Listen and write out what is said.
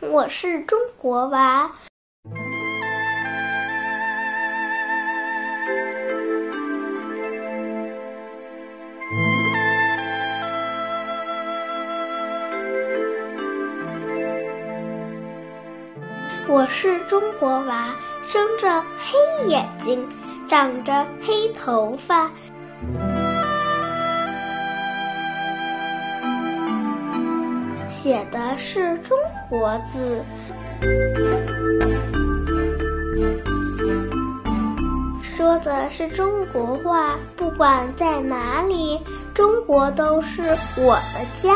我是中国娃。我是中国娃，生着黑眼睛，长着黑头发，写的是中国字，说的是中国话。不管在哪里，中国都是我的家。